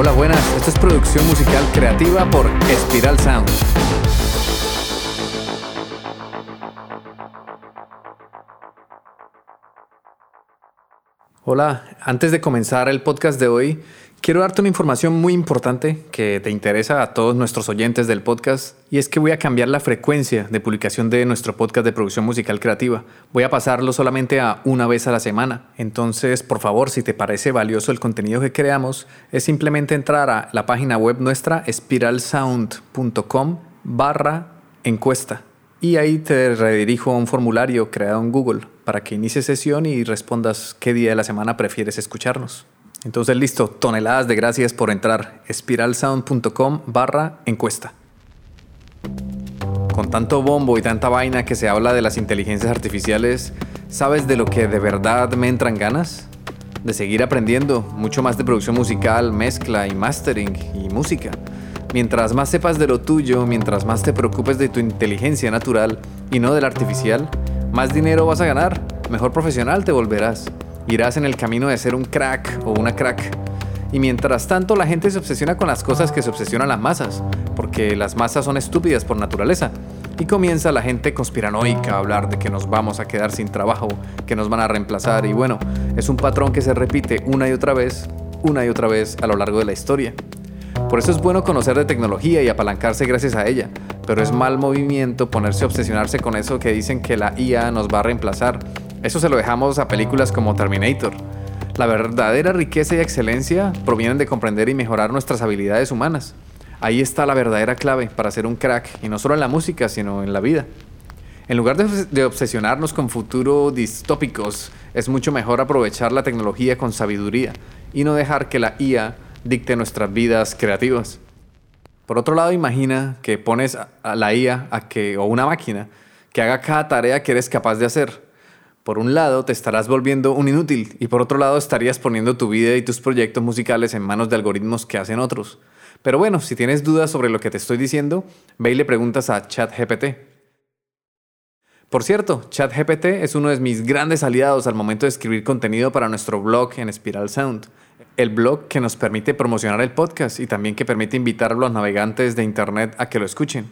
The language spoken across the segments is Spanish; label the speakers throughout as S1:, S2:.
S1: Hola, buenas. Esto es producción musical creativa por Espiral Sound. Hola, antes de comenzar el podcast de hoy, quiero darte una información muy importante que te interesa a todos nuestros oyentes del podcast y es que voy a cambiar la frecuencia de publicación de nuestro podcast de producción musical creativa. Voy a pasarlo solamente a una vez a la semana. Entonces, por favor, si te parece valioso el contenido que creamos, es simplemente entrar a la página web nuestra spiralsound.com barra encuesta y ahí te redirijo a un formulario creado en Google para que inicies sesión y respondas qué día de la semana prefieres escucharnos. Entonces listo, toneladas de gracias por entrar. espiralsound.com barra encuesta. Con tanto bombo y tanta vaina que se habla de las inteligencias artificiales, ¿sabes de lo que de verdad me entran ganas? De seguir aprendiendo mucho más de producción musical, mezcla y mastering y música Mientras más sepas de lo tuyo, mientras más te preocupes de tu inteligencia natural y no de la artificial, más dinero vas a ganar, mejor profesional te volverás. Irás en el camino de ser un crack o una crack. Y mientras tanto la gente se obsesiona con las cosas que se obsesionan las masas, porque las masas son estúpidas por naturaleza. Y comienza la gente conspiranoica a hablar de que nos vamos a quedar sin trabajo, que nos van a reemplazar y bueno, es un patrón que se repite una y otra vez, una y otra vez a lo largo de la historia. Por eso es bueno conocer de tecnología y apalancarse gracias a ella, pero es mal movimiento ponerse a obsesionarse con eso que dicen que la IA nos va a reemplazar. Eso se lo dejamos a películas como Terminator. La verdadera riqueza y excelencia provienen de comprender y mejorar nuestras habilidades humanas. Ahí está la verdadera clave para ser un crack, y no solo en la música, sino en la vida. En lugar de, obsesionarnos con futuros distópicos, es mucho mejor aprovechar la tecnología con sabiduría y no dejar que la IA dicte nuestras vidas creativas. Por otro lado, imagina que pones a la IA a que, o una máquina que haga cada tarea que eres capaz de hacer. Por un lado, te estarás volviendo un inútil y por otro lado, estarías poniendo tu vida y tus proyectos musicales en manos de algoritmos que hacen otros. Pero bueno, si tienes dudas sobre lo que te estoy diciendo, ve y le preguntas a ChatGPT. Por cierto, ChatGPT es uno de mis grandes aliados al momento de escribir contenido para nuestro blog en Spiral Sound el blog que nos permite promocionar el podcast y también que permite invitar a los navegantes de Internet a que lo escuchen.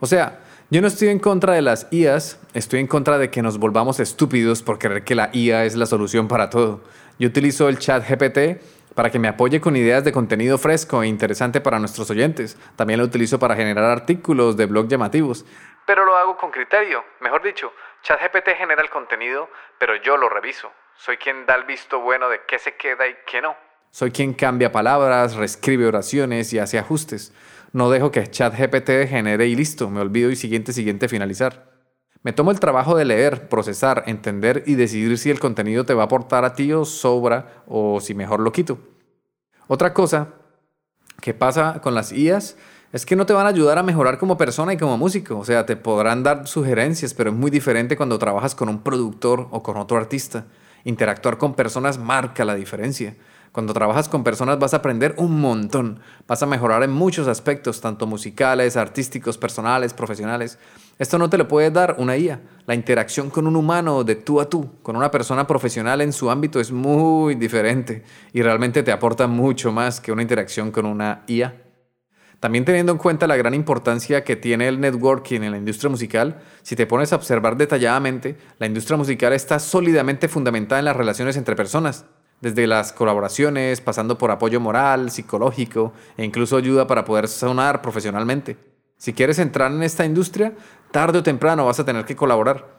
S1: O sea, yo no estoy en contra de las IAs, estoy en contra de que nos volvamos estúpidos por creer que la IA es la solución para todo. Yo utilizo el chat GPT para que me apoye con ideas de contenido fresco e interesante para nuestros oyentes. También lo utilizo para generar artículos de blog llamativos. Pero lo hago con criterio. Mejor dicho, ChatGPT genera el contenido, pero yo lo reviso. Soy quien da el visto bueno de qué se queda y qué no. Soy quien cambia palabras, reescribe oraciones y hace ajustes. No dejo que ChatGPT genere y listo, me olvido y siguiente, siguiente, finalizar. Me tomo el trabajo de leer, procesar, entender y decidir si el contenido te va a aportar a ti o sobra o si mejor lo quito. Otra cosa que pasa con las IAs es que no te van a ayudar a mejorar como persona y como músico. O sea, te podrán dar sugerencias, pero es muy diferente cuando trabajas con un productor o con otro artista. Interactuar con personas marca la diferencia. Cuando trabajas con personas vas a aprender un montón, vas a mejorar en muchos aspectos, tanto musicales, artísticos, personales, profesionales. Esto no te lo puede dar una IA. La interacción con un humano de tú a tú, con una persona profesional en su ámbito es muy diferente y realmente te aporta mucho más que una interacción con una IA. También teniendo en cuenta la gran importancia que tiene el networking en la industria musical, si te pones a observar detalladamente, la industria musical está sólidamente fundamentada en las relaciones entre personas desde las colaboraciones, pasando por apoyo moral, psicológico e incluso ayuda para poder sonar profesionalmente. Si quieres entrar en esta industria, tarde o temprano vas a tener que colaborar.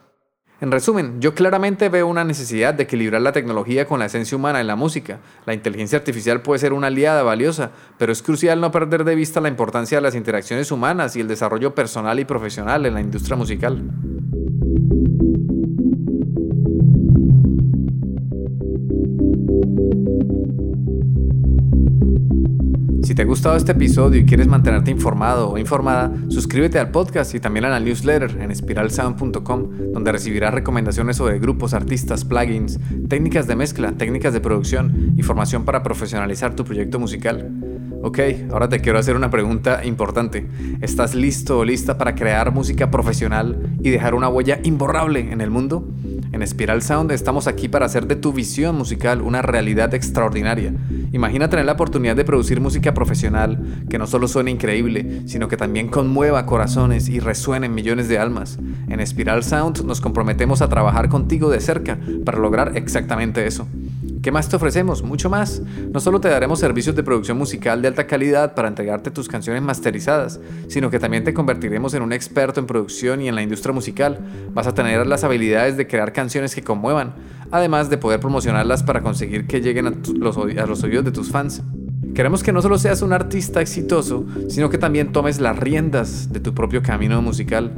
S1: En resumen, yo claramente veo una necesidad de equilibrar la tecnología con la esencia humana en la música. La inteligencia artificial puede ser una aliada valiosa, pero es crucial no perder de vista la importancia de las interacciones humanas y el desarrollo personal y profesional en la industria musical. Si te ha gustado este episodio y quieres mantenerte informado o informada, suscríbete al podcast y también a la newsletter en spiralsound.com, donde recibirás recomendaciones sobre grupos, artistas, plugins, técnicas de mezcla, técnicas de producción y formación para profesionalizar tu proyecto musical. Ok, ahora te quiero hacer una pregunta importante. ¿Estás listo o lista para crear música profesional y dejar una huella imborrable en el mundo? En Spiral Sound estamos aquí para hacer de tu visión musical una realidad extraordinaria. Imagina tener la oportunidad de producir música profesional que no solo suene increíble, sino que también conmueva corazones y resuene en millones de almas. En Spiral Sound nos comprometemos a trabajar contigo de cerca para lograr exactamente eso. ¿Qué más te ofrecemos? Mucho más. No solo te daremos servicios de producción musical de alta calidad para entregarte tus canciones masterizadas, sino que también te convertiremos en un experto en producción y en la industria musical. Vas a tener las habilidades de crear canciones que conmuevan, además de poder promocionarlas para conseguir que lleguen a, los, a los oídos de tus fans. Queremos que no solo seas un artista exitoso, sino que también tomes las riendas de tu propio camino musical.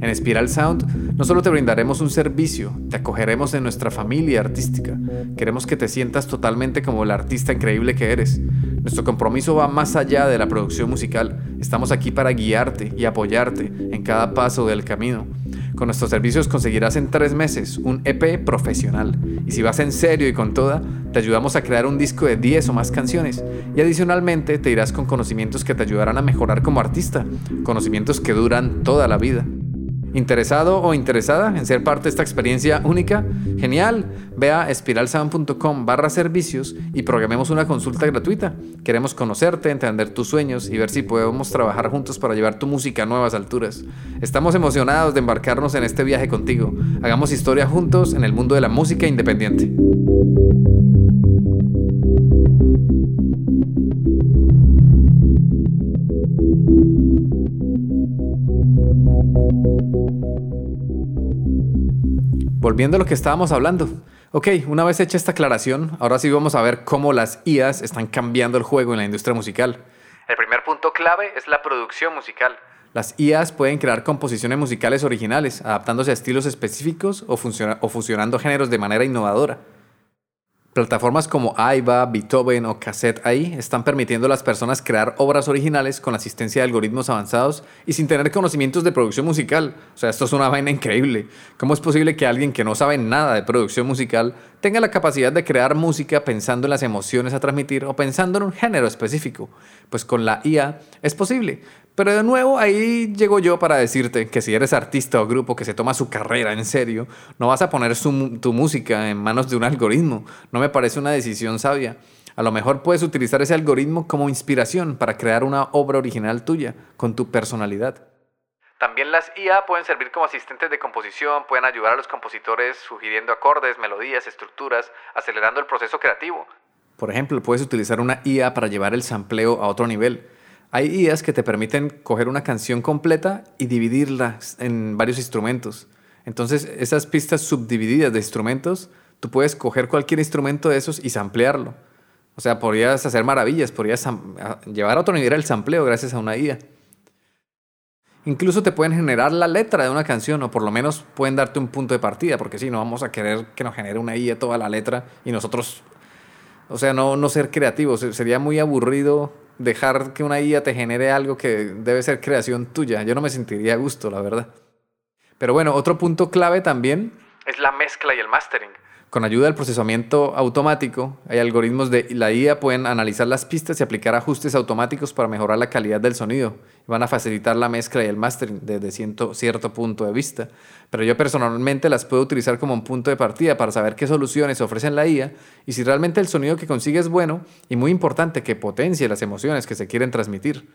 S1: En Spiral Sound no solo te brindaremos un servicio, te acogeremos en nuestra familia artística. Queremos que te sientas totalmente como el artista increíble que eres. Nuestro compromiso va más allá de la producción musical. Estamos aquí para guiarte y apoyarte en cada paso del camino. Con nuestros servicios conseguirás en tres meses un EP profesional. Y si vas en serio y con toda, te ayudamos a crear un disco de 10 o más canciones. Y adicionalmente te irás con conocimientos que te ayudarán a mejorar como artista. Conocimientos que duran toda la vida. ¿Interesado o interesada en ser parte de esta experiencia única? Genial. Ve a espiralsound.com barra servicios y programemos una consulta gratuita. Queremos conocerte, entender tus sueños y ver si podemos trabajar juntos para llevar tu música a nuevas alturas. Estamos emocionados de embarcarnos en este viaje contigo. Hagamos historia juntos en el mundo de la música independiente. Volviendo a lo que estábamos hablando. Ok, una vez hecha esta aclaración, ahora sí vamos a ver cómo las IAs están cambiando el juego en la industria musical. El primer punto clave es la producción musical. Las IAs pueden crear composiciones musicales originales, adaptándose a estilos específicos o, o fusionando géneros de manera innovadora. Plataformas como AIBA, Beethoven o Cassette AI están permitiendo a las personas crear obras originales con la asistencia de algoritmos avanzados y sin tener conocimientos de producción musical. O sea, esto es una vaina increíble. ¿Cómo es posible que alguien que no sabe nada de producción musical tenga la capacidad de crear música pensando en las emociones a transmitir o pensando en un género específico? Pues con la IA es posible. Pero de nuevo ahí llego yo para decirte que si eres artista o grupo que se toma su carrera en serio, no vas a poner tu música en manos de un algoritmo. No me parece una decisión sabia. A lo mejor puedes utilizar ese algoritmo como inspiración para crear una obra original tuya, con tu personalidad. También las IA pueden servir como asistentes de composición, pueden ayudar a los compositores sugiriendo acordes, melodías, estructuras, acelerando el proceso creativo. Por ejemplo, puedes utilizar una IA para llevar el sampleo a otro nivel hay IAs que te permiten coger una canción completa y dividirla en varios instrumentos. Entonces, esas pistas subdivididas de instrumentos, tú puedes coger cualquier instrumento de esos y samplearlo. O sea, podrías hacer maravillas, podrías llevar a otro nivel el sampleo gracias a una IA. Incluso te pueden generar la letra de una canción, o por lo menos pueden darte un punto de partida, porque si no vamos a querer que nos genere una IA toda la letra y nosotros, o sea, no, no ser creativos. Sería muy aburrido dejar que una IA te genere algo que debe ser creación tuya. Yo no me sentiría a gusto, la verdad. Pero bueno, otro punto clave también es la mezcla y el mastering. Con ayuda del procesamiento automático, hay algoritmos de la IA pueden analizar las pistas y aplicar ajustes automáticos para mejorar la calidad del sonido. Van a facilitar la mezcla y el mastering desde cierto, punto de vista. Pero yo personalmente las puedo utilizar como un punto de partida para saber qué soluciones ofrecen la IA y si realmente el sonido que consigue es bueno y muy importante que potencie las emociones que se quieren transmitir.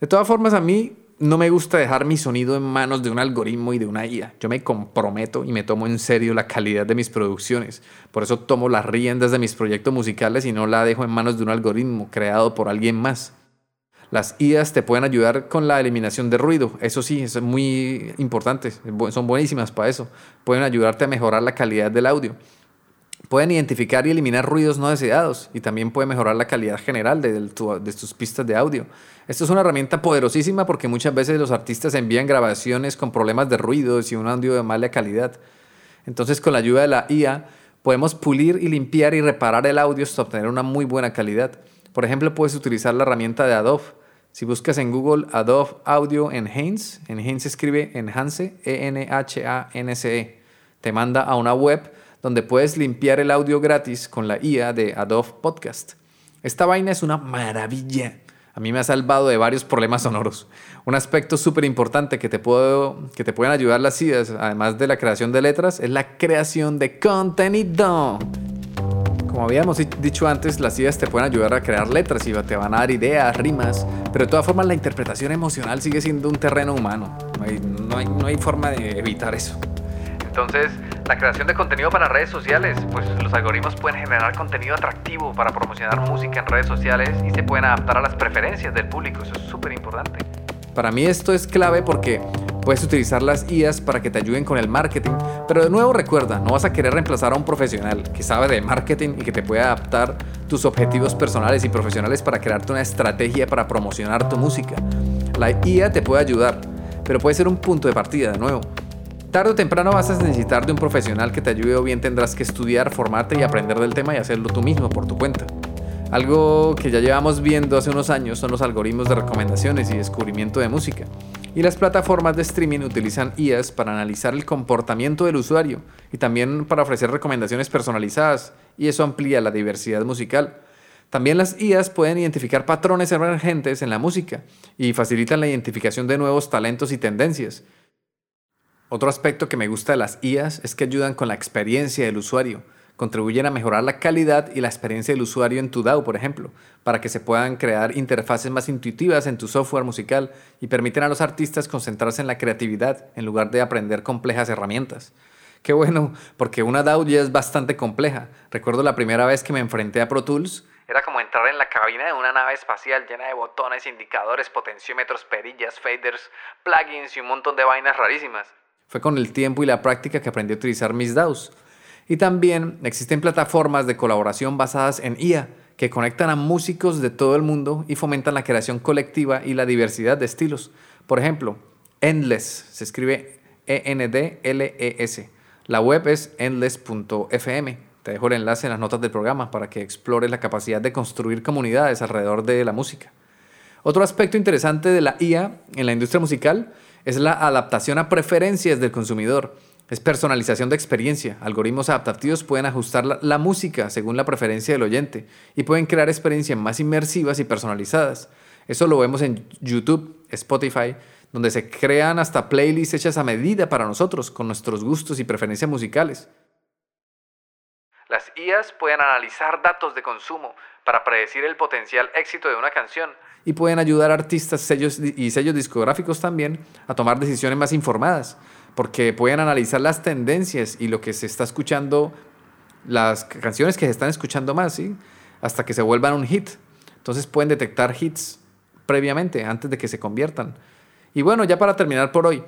S1: De todas formas, a mí no me gusta dejar mi sonido en manos de un algoritmo y de una IA. Yo me comprometo y me tomo en serio la calidad de mis producciones. Por eso tomo las riendas de mis proyectos musicales y no la dejo en manos de un algoritmo creado por alguien más. Las IAs te pueden ayudar con la eliminación de ruido. Eso sí, es muy importante. Son buenísimas para eso. Pueden ayudarte a mejorar la calidad del audio. Pueden identificar y eliminar ruidos no deseados y también puede mejorar la calidad general de, tus pistas de audio. Esto es una herramienta poderosísima porque muchas veces los artistas envían grabaciones con problemas de ruidos y un audio de mala calidad. Entonces con la ayuda de la IA podemos pulir y limpiar y reparar el audio hasta obtener una muy buena calidad. Por ejemplo, puedes utilizar la herramienta de Adobe. Si buscas en Google Adobe Audio Enhance, Enhance escribe Enhance, E-N-H-A-N-C-E, te manda a una web donde puedes limpiar el audio gratis con la IA de Adobe Podcast. Esta vaina es una maravilla. A mí me ha salvado de varios problemas sonoros. Un aspecto súper importante que, te que te pueden ayudar las ideas, además de la creación de letras, es la creación de contenido. Como habíamos dicho antes, las ideas te pueden ayudar a crear letras y te van a dar ideas, rimas, pero de todas formas la interpretación emocional sigue siendo un terreno humano. No hay, no hay forma de evitar eso. Entonces, la creación de contenido para redes sociales, pues los algoritmos pueden generar contenido atractivo para promocionar música en redes sociales y se pueden adaptar a las preferencias del público, eso es súper importante. Para mí esto es clave porque puedes utilizar las IAs para que te ayuden con el marketing, pero de nuevo recuerda, no vas a querer reemplazar a un profesional que sabe de marketing y que te puede adaptar tus objetivos personales y profesionales para crearte una estrategia para promocionar tu música. La IA te puede ayudar, pero puede ser un punto de partida de nuevo. Tarde o temprano vas a necesitar de un profesional que te ayude o bien tendrás que estudiar, formarte y aprender del tema y hacerlo tú mismo por tu cuenta. Algo que ya llevamos viendo hace unos años son los algoritmos de recomendaciones y descubrimiento de música. Y las plataformas de streaming utilizan IAs para analizar el comportamiento del usuario y también para ofrecer recomendaciones personalizadas, y eso amplía la diversidad musical. También las IAs pueden identificar patrones emergentes en la música y facilitan la identificación de nuevos talentos y tendencias. Otro aspecto que me gusta de las IAs es que ayudan con la experiencia del usuario. Contribuyen a mejorar la calidad y la experiencia del usuario en tu DAO, por ejemplo, para que se puedan crear interfaces más intuitivas en tu software musical y permiten a los artistas concentrarse en la creatividad en lugar de aprender complejas herramientas. Qué bueno, porque una DAO ya es bastante compleja. Recuerdo la primera vez que me enfrenté a Pro Tools, era como entrar en la cabina de una nave espacial llena de botones, indicadores, potenciómetros, perillas, faders, plugins y un montón de vainas rarísimas. Fue con el tiempo y la práctica que aprendí a utilizar mis DAOs. Y también existen plataformas de colaboración basadas en IA que conectan a músicos de todo el mundo y fomentan la creación colectiva y la diversidad de estilos. Por ejemplo, Endless, se escribe E-N-D-L-E-S. La web es endless.fm. Te dejo el enlace en las notas del programa para que explores la capacidad de construir comunidades alrededor de la música. Otro aspecto interesante de la IA en la industria musical es la adaptación a preferencias del consumidor. Es personalización de experiencia. Algoritmos adaptativos pueden ajustar la, música según la preferencia del oyente y pueden crear experiencias más inmersivas y personalizadas. Eso lo vemos en YouTube, Spotify, donde se crean hasta playlists hechas a medida para nosotros, con nuestros gustos y preferencias musicales. Las IAs pueden analizar datos de consumo para predecir el potencial éxito de una canción y pueden ayudar a artistas sellos y sellos discográficos también a tomar decisiones más informadas, porque pueden analizar las tendencias y lo que se está escuchando, las canciones que se están escuchando más, hasta que se vuelvan un hit. Entonces pueden detectar hits previamente, antes de que se conviertan. Y bueno, ya para terminar por hoy,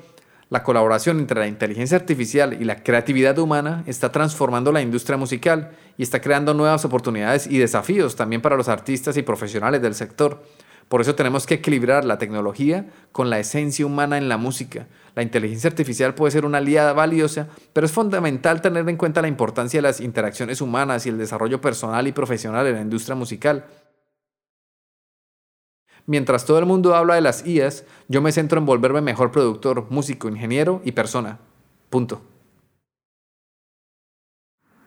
S1: la colaboración entre la inteligencia artificial y la creatividad humana está transformando la industria musical y está creando nuevas oportunidades y desafíos también para los artistas y profesionales del sector. Por eso tenemos que equilibrar la tecnología con la esencia humana en la música. La inteligencia artificial puede ser una aliada valiosa, pero es fundamental tener en cuenta la importancia de las interacciones humanas y el desarrollo personal y profesional en la industria musical. Mientras todo el mundo habla de las IAs, yo me centro en volverme mejor productor, músico, ingeniero y persona. Punto.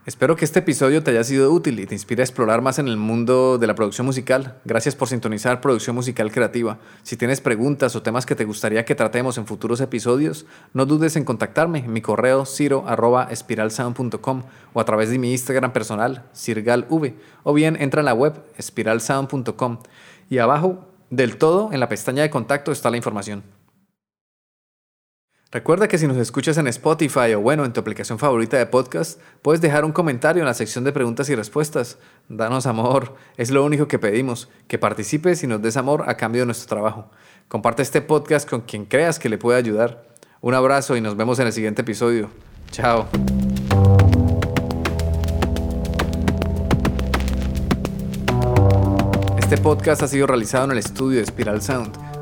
S1: Espero que este episodio te haya sido útil y te inspire a explorar más en el mundo de la producción musical. Gracias por sintonizar Producción Musical Creativa. Si tienes preguntas o temas que te gustaría que tratemos en futuros episodios, no dudes en contactarme en mi correo ciro.espiralsound.com o a través de mi Instagram personal, sirgalv, o bien entra en la web espiralsound.com y abajo del todo en la pestaña de contacto está la información. Recuerda que si nos escuchas en Spotify o bueno, en tu aplicación favorita de podcast, puedes dejar un comentario en la sección de preguntas y respuestas. Danos amor, es lo único que pedimos, que participes y nos des amor a cambio de nuestro trabajo. Comparte este podcast con quien creas que le puede ayudar. Un abrazo y nos vemos en el siguiente episodio. Chao. Este podcast ha sido realizado en el estudio de Spiral Sound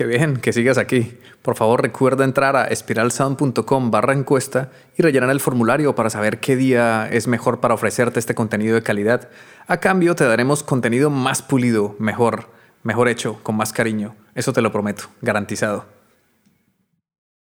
S1: Qué bien que sigas aquí. Por favor recuerda entrar a espiralsound.com barra encuesta y rellenar el formulario para saber qué día es mejor para ofrecerte este contenido de calidad. A cambio te daremos contenido más pulido, mejor, mejor hecho, con más cariño. Eso te lo prometo, garantizado.